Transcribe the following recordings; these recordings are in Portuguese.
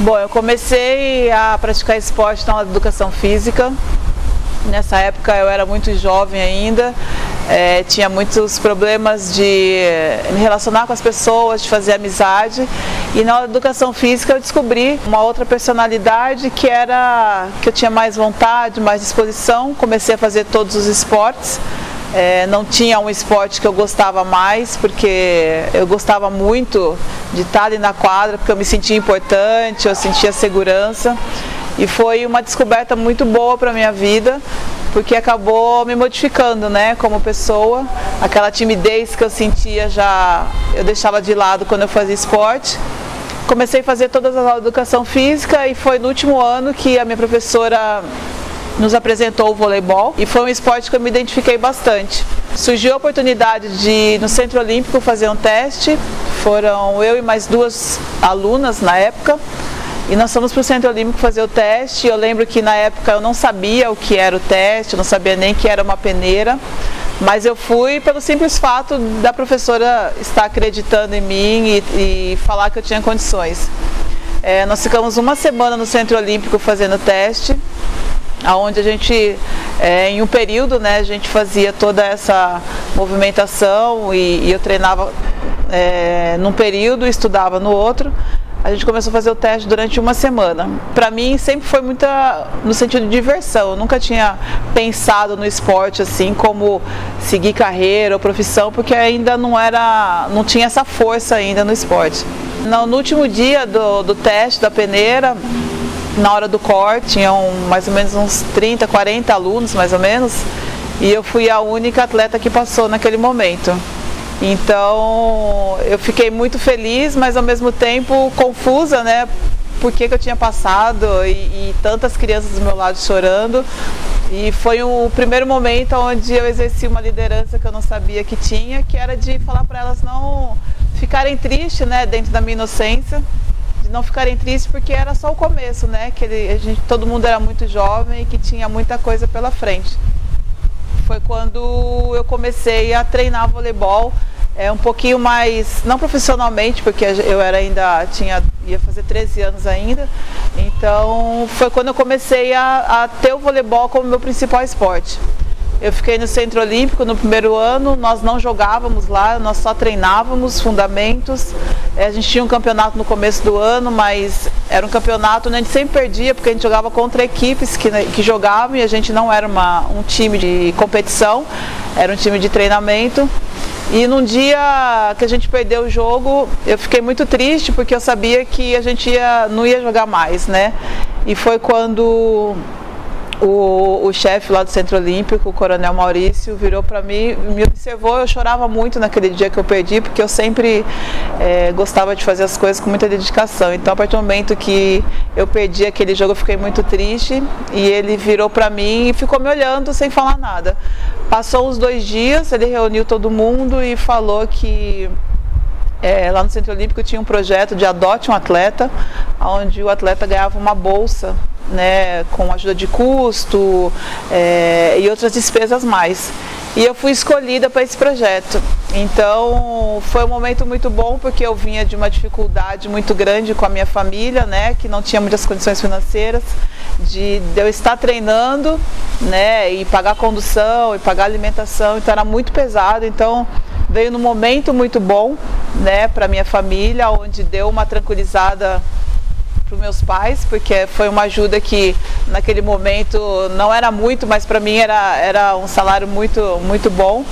Bom, eu comecei a praticar esporte na educação física. Nessa época eu era muito jovem ainda, é, tinha muitos problemas de me relacionar com as pessoas, de fazer amizade. E na educação física eu descobri uma outra personalidade que era que eu tinha mais vontade, mais disposição. Comecei a fazer todos os esportes. É, não tinha um esporte que eu gostava mais, porque eu gostava muito de estar ali na quadra, porque eu me sentia importante, eu sentia segurança. E foi uma descoberta muito boa para a minha vida, porque acabou me modificando, né, como pessoa. Aquela timidez que eu sentia já, eu deixava de lado quando eu fazia esporte. Comecei a fazer todas as aulas de educação física e foi no último ano que a minha professora nos apresentou o voleibol e foi um esporte que eu me identifiquei bastante. Surgiu a oportunidade de no Centro Olímpico fazer um teste. Foram eu e mais duas alunas na época. E nós fomos para o Centro Olímpico fazer o teste. Eu lembro que na época eu não sabia o que era o teste, eu não sabia nem que era uma peneira. Mas eu fui pelo simples fato da professora estar acreditando em mim e, e falar que eu tinha condições. É, nós ficamos uma semana no Centro Olímpico fazendo teste onde a gente, é, em um período, né, a gente fazia toda essa movimentação e, e eu treinava é, num período estudava no outro. A gente começou a fazer o teste durante uma semana. Para mim sempre foi muita no sentido de diversão. Eu nunca tinha pensado no esporte assim como seguir carreira ou profissão, porque ainda não era, não tinha essa força ainda no esporte. No, no último dia do, do teste da peneira, na hora do corte, tinham mais ou menos uns 30, 40 alunos, mais ou menos, e eu fui a única atleta que passou naquele momento. Então, eu fiquei muito feliz, mas ao mesmo tempo confusa, né? Por que, que eu tinha passado e, e, tantas crianças do meu lado chorando. E foi o primeiro momento onde eu exerci uma liderança que eu não sabia que tinha, que era de falar para elas não ficarem tristes, né, dentro da minha inocência, não ficarem tristes porque era só o começo, né? Que ele, a gente, todo mundo era muito jovem e que tinha muita coisa pela frente. Foi quando eu comecei a treinar voleibol é um pouquinho mais, não profissionalmente, porque eu era ainda tinha ia fazer 13 anos ainda. Então, foi quando eu comecei a, a ter o voleibol como meu principal esporte. Eu fiquei no Centro Olímpico no primeiro ano, nós não jogávamos lá, nós só treinávamos fundamentos. É, a gente tinha um campeonato no começo do ano, mas era um campeonato onde a gente sempre perdia, porque a gente jogava contra equipes que, né, que jogavam e a gente não era uma, um time de competição, era um time de treinamento. E num dia que a gente perdeu o jogo, eu fiquei muito triste porque eu sabia que a gente ia, não ia jogar mais, né? E foi quando o, o chefe lá do Centro Olímpico, o Coronel Maurício, virou para mim, me observou. Eu chorava muito naquele dia que eu perdi, porque eu sempre é, gostava de fazer as coisas com muita dedicação. Então, a partir do momento que eu perdi aquele jogo, eu fiquei muito triste. E ele virou para mim e ficou me olhando sem falar nada. Passou uns dois dias, ele reuniu todo mundo e falou que é, lá no Centro Olímpico tinha um projeto de adote um atleta, onde o atleta ganhava uma bolsa né, com ajuda de custo é, e outras despesas mais. E eu fui escolhida para esse projeto. Então foi um momento muito bom porque eu vinha de uma dificuldade muito grande com a minha família, né, que não tinha muitas condições financeiras, de, de eu estar treinando, né, e pagar condução e pagar alimentação, então era muito pesado. Então veio num momento muito bom, né, para minha família, onde deu uma tranquilizada para os meus pais, porque foi uma ajuda que naquele momento não era muito, mas para mim era, era um salário muito, muito bom.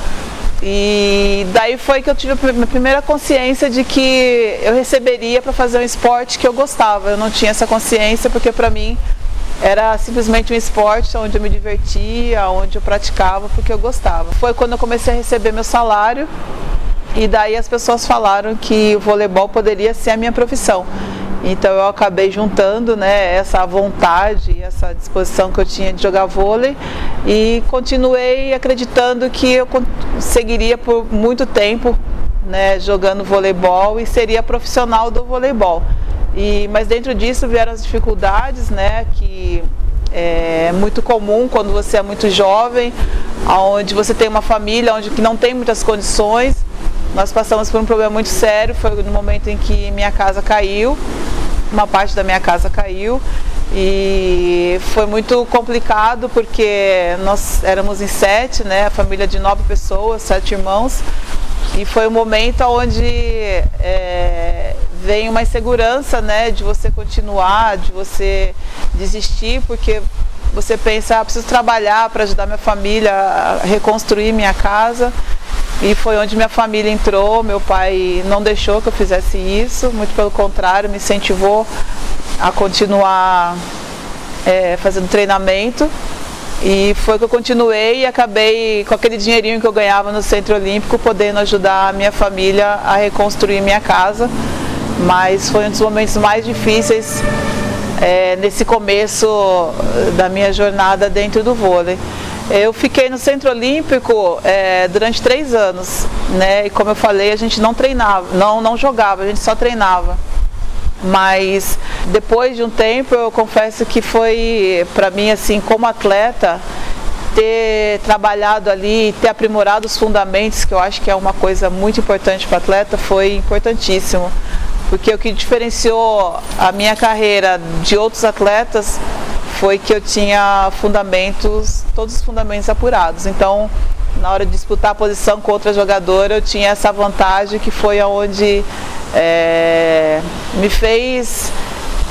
E daí foi que eu tive a primeira consciência de que eu receberia para fazer um esporte que eu gostava. Eu não tinha essa consciência porque para mim era simplesmente um esporte onde eu me divertia, onde eu praticava porque eu gostava. Foi quando eu comecei a receber meu salário e daí as pessoas falaram que o voleibol poderia ser a minha profissão. Então eu acabei juntando né, essa vontade, essa disposição que eu tinha de jogar vôlei e continuei acreditando que eu seguiria por muito tempo né, jogando voleibol e seria profissional do voleibol. E, mas dentro disso vieram as dificuldades, né, que é muito comum quando você é muito jovem, onde você tem uma família onde que não tem muitas condições. Nós passamos por um problema muito sério, foi no momento em que minha casa caiu, uma parte da minha casa caiu. E foi muito complicado porque nós éramos em sete, né, a família de nove pessoas, sete irmãos, e foi um momento onde é, vem uma insegurança, né, de você continuar, de você desistir, porque você pensa, ah, preciso trabalhar para ajudar minha família a reconstruir minha casa. E foi onde minha família entrou, meu pai não deixou que eu fizesse isso, muito pelo contrário, me incentivou a continuar é, fazendo treinamento. E foi que eu continuei e acabei com aquele dinheirinho que eu ganhava no Centro Olímpico, podendo ajudar a minha família a reconstruir minha casa. Mas foi um dos momentos mais difíceis é, nesse começo da minha jornada dentro do vôlei. Eu fiquei no Centro Olímpico é, durante três anos, né? E como eu falei, a gente não treinava, não, não jogava, a gente só treinava. Mas depois de um tempo, eu confesso que foi para mim assim, como atleta, ter trabalhado ali, ter aprimorado os fundamentos, que eu acho que é uma coisa muito importante para atleta, foi importantíssimo. Porque o que diferenciou a minha carreira de outros atletas foi que eu tinha fundamentos, todos os fundamentos apurados. Então, na hora de disputar a posição com outra jogadora, eu tinha essa vantagem que foi aonde é, me fez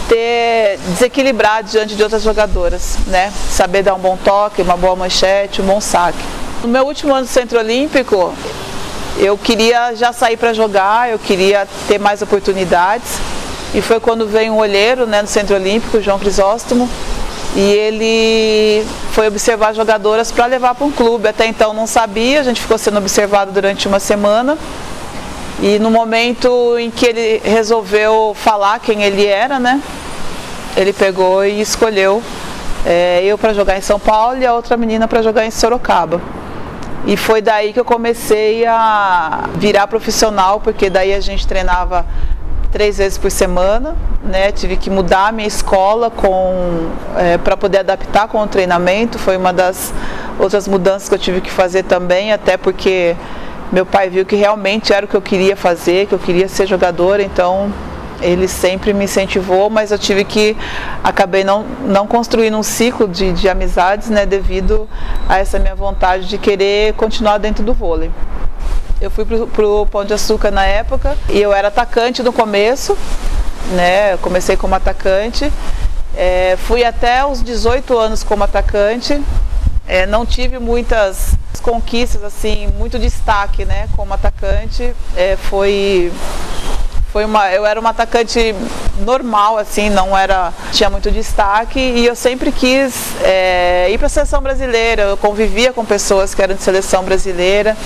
ter desequilibrar diante de outras jogadoras, né? Saber dar um bom toque, uma boa manchete, um bom saque. No meu último ano do Centro Olímpico, eu queria já sair para jogar, eu queria ter mais oportunidades. E foi quando veio um olheiro né, no Centro Olímpico, João Crisóstomo, e ele foi observar jogadoras para levar para um clube. Até então não sabia, a gente ficou sendo observado durante uma semana. E no momento em que ele resolveu falar quem ele era, né? Ele pegou e escolheu é, eu para jogar em São Paulo e a outra menina para jogar em Sorocaba. E foi daí que eu comecei a virar profissional, porque daí a gente treinava três vezes por semana, né? Tive que mudar a minha escola com é, para poder adaptar com o treinamento. Foi uma das outras mudanças que eu tive que fazer também, até porque meu pai viu que realmente era o que eu queria fazer, que eu queria ser jogadora, então ele sempre me incentivou, mas eu tive que acabei não, não construindo um ciclo de, de amizades, né, devido a essa minha vontade de querer continuar dentro do vôlei. Eu fui pro, pro Pão de Açúcar na época e eu era atacante no começo, né? Eu comecei como atacante. É, fui até os 18 anos como atacante. É, não tive muitas conquistas, assim, muito destaque, né? Como atacante. É, foi foi uma, eu era uma atacante normal, assim, não era, tinha muito destaque e eu sempre quis é, ir para a seleção brasileira. Eu convivia com pessoas que eram de seleção brasileira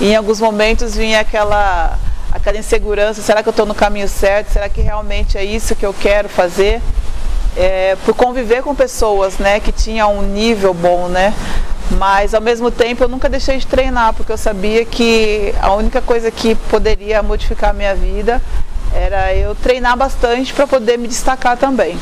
e em alguns momentos vinha aquela aquela insegurança, será que eu estou no caminho certo? Será que realmente é isso que eu quero fazer? É, por conviver com pessoas, né, que tinham um nível bom, né? Mas ao mesmo tempo eu nunca deixei de treinar, porque eu sabia que a única coisa que poderia modificar a minha vida era eu treinar bastante para poder me destacar também.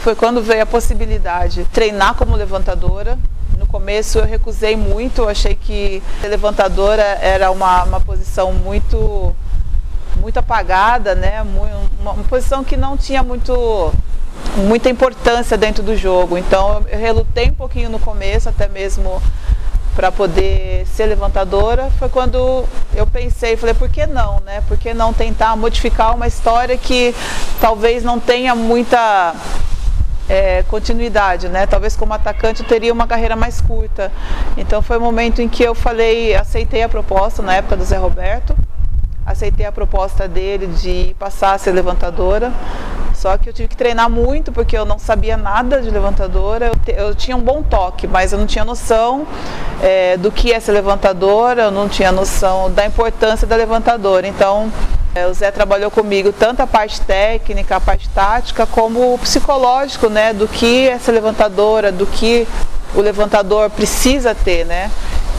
Foi quando veio a possibilidade de treinar como levantadora. No começo eu recusei muito, eu achei que levantadora era uma, uma posição muito muito apagada, né? Uma, uma posição que não tinha muito muita importância dentro do jogo. Então eu relutei um pouquinho no começo, até mesmo para poder ser levantadora. Foi quando eu pensei, falei, por que não, né? Por que não tentar modificar uma história que talvez não tenha muita é, continuidade, né? Talvez como atacante eu teria uma carreira mais curta. Então foi o momento em que eu falei, aceitei a proposta na época do Zé Roberto, aceitei a proposta dele de passar a ser levantadora. Só que eu tive que treinar muito porque eu não sabia nada de levantadora. Eu, te, eu tinha um bom toque, mas eu não tinha noção é, do que é ser levantadora, eu não tinha noção da importância da levantadora. Então, é, o Zé trabalhou comigo tanto a parte técnica, a parte tática, como o psicológico, né? Do que é ser levantadora, do que o levantador precisa ter, né?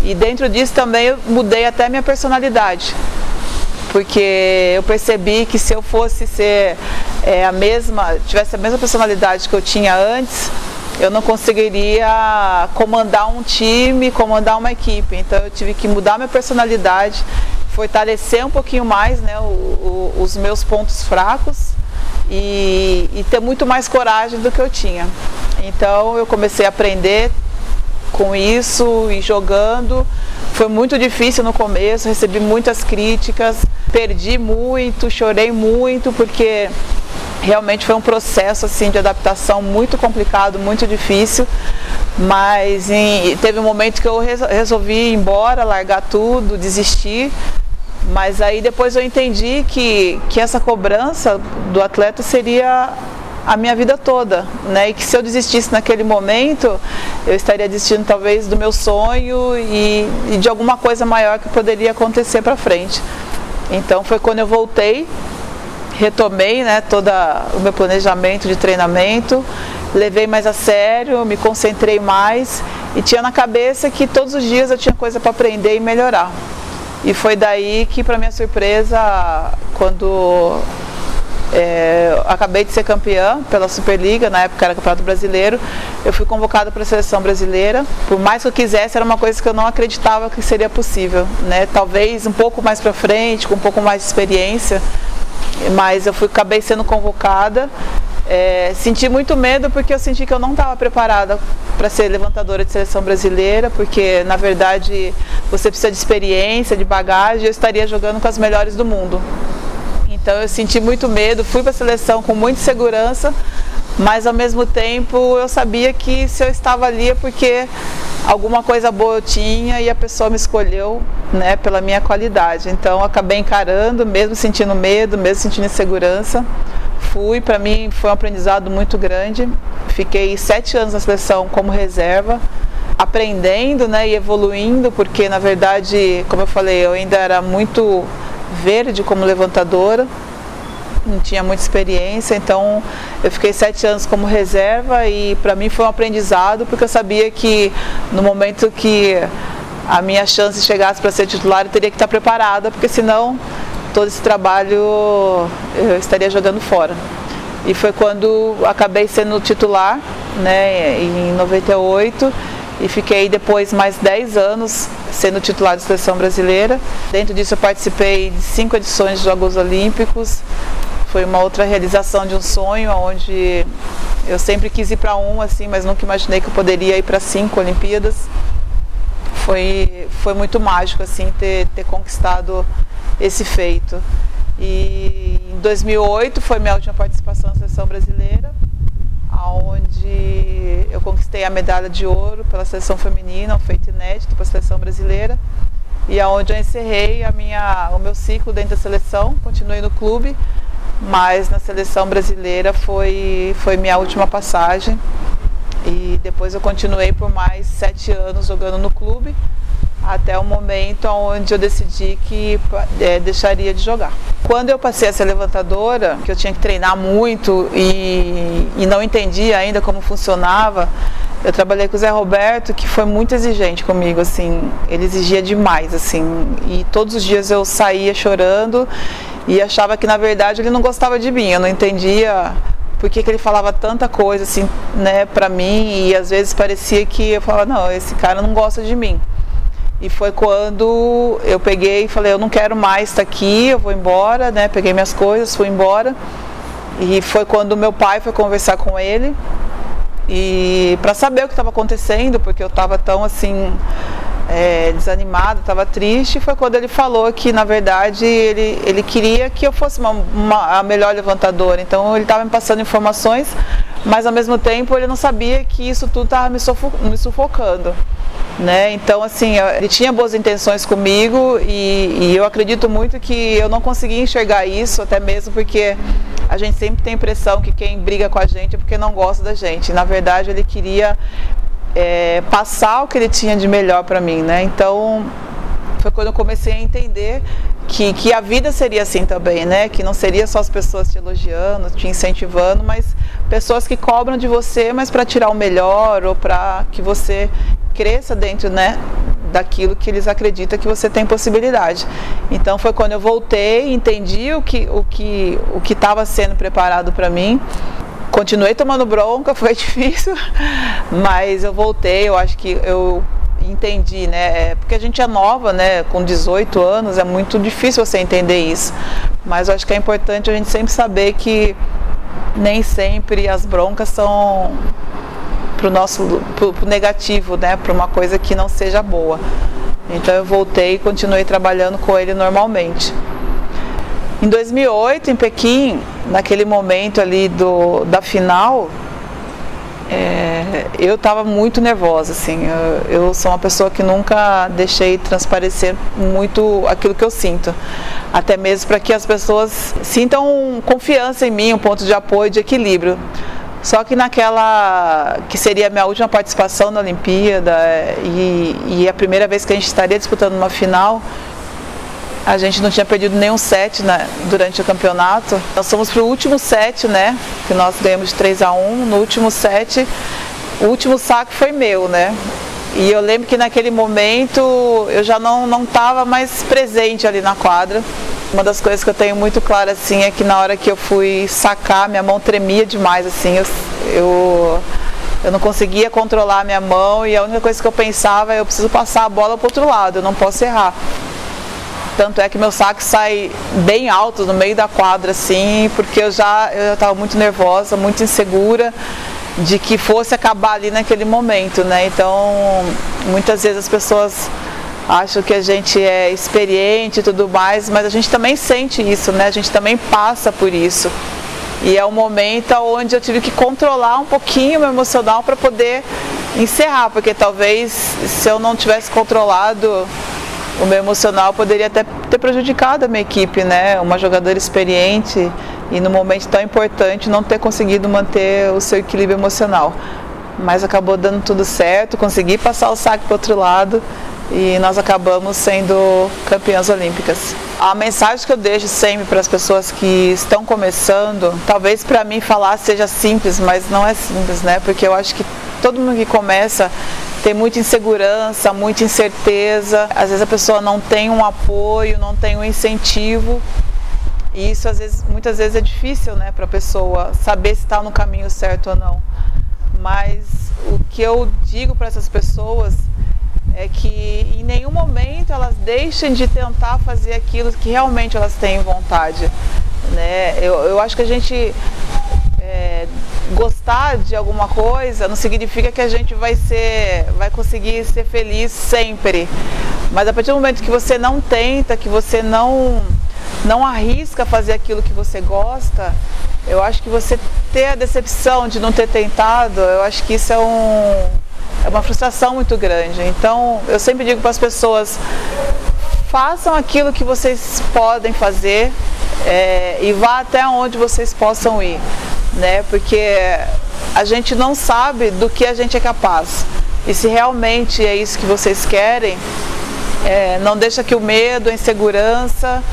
E dentro disso também eu mudei até minha personalidade porque eu percebi que se eu fosse ser é, a mesma, tivesse a mesma personalidade que eu tinha antes, eu não conseguiria comandar um time, comandar uma equipe. Então eu tive que mudar minha personalidade. fortalecer um pouquinho mais né, o, o, os meus pontos fracos e, e ter muito mais coragem do que eu tinha. Então eu comecei a aprender com isso e jogando. Foi muito difícil no começo, recebi muitas críticas, perdi muito, chorei muito porque realmente foi um processo assim de adaptação muito complicado, muito difícil. Mas em, teve um momento que eu resolvi ir embora, largar tudo, desistir. Mas aí depois eu entendi que, que essa cobrança do atleta seria a minha vida toda, né? E que se eu desistisse naquele momento, eu estaria desistindo talvez do meu sonho e, e de alguma coisa maior que poderia acontecer para frente. Então foi quando eu voltei, retomei, né, todo o meu planejamento de treinamento, levei mais a sério, me concentrei mais e tinha na cabeça que todos os dias eu tinha coisa para aprender e melhorar. E foi daí que, para minha surpresa, quando é, acabei de ser campeã pela Superliga, na época era Campeonato Brasileiro. Eu fui convocada para a seleção brasileira. Por mais que eu quisesse, era uma coisa que eu não acreditava que seria possível. Né? Talvez um pouco mais para frente, com um pouco mais de experiência, mas eu fui, acabei sendo convocada. É, senti muito medo porque eu senti que eu não estava preparada para ser levantadora de seleção brasileira, porque na verdade você precisa de experiência, de bagagem. Eu estaria jogando com as melhores do mundo. Então eu senti muito medo, fui para a seleção com muita segurança, mas ao mesmo tempo eu sabia que se eu estava ali é porque alguma coisa boa eu tinha e a pessoa me escolheu né, pela minha qualidade. Então acabei encarando, mesmo sentindo medo, mesmo sentindo insegurança. Fui, para mim foi um aprendizado muito grande. Fiquei sete anos na seleção como reserva, aprendendo né, e evoluindo, porque na verdade, como eu falei, eu ainda era muito verde como levantadora, não tinha muita experiência, então eu fiquei sete anos como reserva e para mim foi um aprendizado porque eu sabia que no momento que a minha chance chegasse para ser titular eu teria que estar preparada, porque senão todo esse trabalho eu estaria jogando fora. E foi quando acabei sendo titular, né, em 98 e fiquei depois mais 10 anos sendo titular da seleção brasileira. Dentro disso eu participei de cinco edições de Jogos Olímpicos. Foi uma outra realização de um sonho, onde eu sempre quis ir para um, assim, mas nunca imaginei que eu poderia ir para cinco Olimpíadas. Foi, foi muito mágico assim ter, ter conquistado esse feito. E em 2008 foi minha última participação na seleção brasileira onde eu conquistei a medalha de ouro pela seleção feminina, um feito inédito para a seleção brasileira, e aonde eu encerrei a minha, o meu ciclo dentro da seleção, continuei no clube, mas na seleção brasileira foi, foi minha última passagem. E depois eu continuei por mais sete anos jogando no clube até o momento onde eu decidi que é, deixaria de jogar. Quando eu passei a ser levantadora, que eu tinha que treinar muito e, e não entendia ainda como funcionava, eu trabalhei com o Zé Roberto, que foi muito exigente comigo, assim, ele exigia demais, assim, e todos os dias eu saía chorando e achava que na verdade ele não gostava de mim, eu não entendia por que, que ele falava tanta coisa, assim, né, pra mim, e às vezes parecia que eu falava, não, esse cara não gosta de mim. E foi quando eu peguei e falei, eu não quero mais estar aqui, eu vou embora, né? Peguei minhas coisas, fui embora. E foi quando meu pai foi conversar com ele e para saber o que estava acontecendo, porque eu estava tão assim é, desanimado, estava triste, foi quando ele falou que na verdade ele, ele queria que eu fosse uma, uma a melhor levantadora. Então ele estava me passando informações, mas ao mesmo tempo ele não sabia que isso tudo estava me, sufocando. Né? Então, assim, ele tinha boas intenções comigo e, e, eu acredito muito que eu não consegui enxergar isso, até mesmo porque a gente sempre tem a impressão que quem briga com a gente é porque não gosta da gente. Na verdade, ele queria é, passar o que ele tinha de melhor para mim, né? Então, foi quando eu comecei a entender que, que a vida seria assim também, né? Que não seria só as pessoas te elogiando, te incentivando, mas pessoas que cobram de você, mas para tirar o melhor ou para que você cresça dentro, né, daquilo que eles acreditam que você tem possibilidade. Então foi quando eu voltei, entendi o que o que o que estava sendo preparado para mim. Continuei tomando bronca, foi difícil, mas eu voltei. Eu acho que eu entendi, né? É porque a gente é nova, né? Com 18 anos é muito difícil você entender isso. Mas eu acho que é importante a gente sempre saber que nem sempre as broncas são pro nosso pro, pro negativo, né? Para uma coisa que não seja boa. Então eu voltei e continuei trabalhando com ele normalmente. Em 2008, em Pequim, naquele momento ali do, da final, eu estava muito nervosa, assim. Eu, eu, sou uma pessoa que nunca deixei transparecer muito aquilo que eu sinto, até mesmo para que as pessoas sintam confiança em mim, um ponto de apoio, de equilíbrio. Só que naquela que seria a minha última participação na Olimpíada e, e a primeira vez que a gente estaria disputando uma final, a gente não tinha perdido nenhum set né, durante o campeonato. Nós fomos para o último set, né? Que nós ganhamos de 3 a 1 No último set, o último saque foi meu, né? E eu lembro que naquele momento eu já não estava mais presente ali na quadra. Uma das coisas que eu tenho muito claro assim é que na hora que eu fui sacar, minha mão tremia demais, assim, eu, eu, eu não conseguia controlar a minha mão e a única coisa que eu pensava é eu preciso passar a bola para outro lado, eu não posso errar. Tanto é que meu saque sai bem alto no meio da quadra, assim, porque eu já estava muito nervosa, muito insegura de que fosse acabar ali naquele momento, né? Então, muitas vezes as pessoas acham que a gente é experiente e tudo mais, mas a gente também sente isso, né? A gente também passa por isso. E é um momento onde eu tive que controlar um pouquinho o meu emocional para poder encerrar, porque talvez se eu não tivesse controlado o meu emocional poderia até ter prejudicado a minha equipe, né? Uma jogadora experiente e no momento tão importante não ter conseguido manter o seu equilíbrio emocional. Mas acabou dando tudo certo, consegui passar o saque para o outro lado e nós acabamos sendo campeãs olímpicas. A mensagem que eu deixo sempre para as pessoas que estão começando, talvez para mim falar seja simples, mas não é simples, né? Porque eu acho que todo mundo que começa tem muita insegurança, muita incerteza. Às vezes a pessoa não tem um apoio, não tem um incentivo. E isso às vezes, muitas vezes é difícil, né, para a pessoa saber se está no caminho certo ou não. Mas o que eu digo para essas pessoas é que em nenhum momento elas deixem de tentar fazer aquilo que realmente elas têm vontade. Né? Eu, eu acho que a gente é, gostar de alguma coisa não significa que a gente vai ser, vai conseguir ser feliz sempre. Mas a partir do momento que você não tenta, que você não não arrisca fazer aquilo que você gosta, eu acho que você ter a decepção de não ter tentado, eu acho que isso é um é uma frustração muito grande. Então, eu sempre digo para as pessoas façam aquilo que vocês podem fazer é, e vá até onde vocês possam ir né? Porque a gente não sabe do que a gente é capaz. E se realmente é isso que vocês querem, é, não deixa que o medo, a insegurança,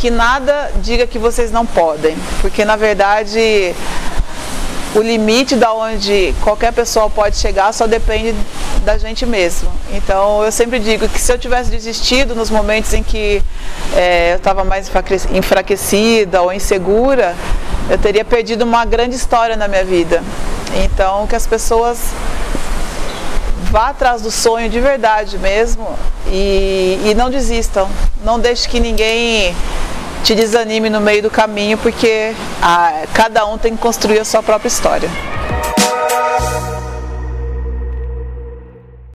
que nada diga que vocês não podem. Porque na verdade o limite da onde qualquer pessoa pode chegar só depende da gente mesmo. Então eu sempre digo que se eu tivesse desistido nos momentos em que é, eu estava mais enfraquecida ou insegura, eu teria perdido uma grande história na minha vida. Então, que as pessoas vá atrás do sonho de verdade mesmo e, e não desistam. Não deixe que ninguém te desanime no meio do caminho, porque a, cada um tem que construir a sua própria história.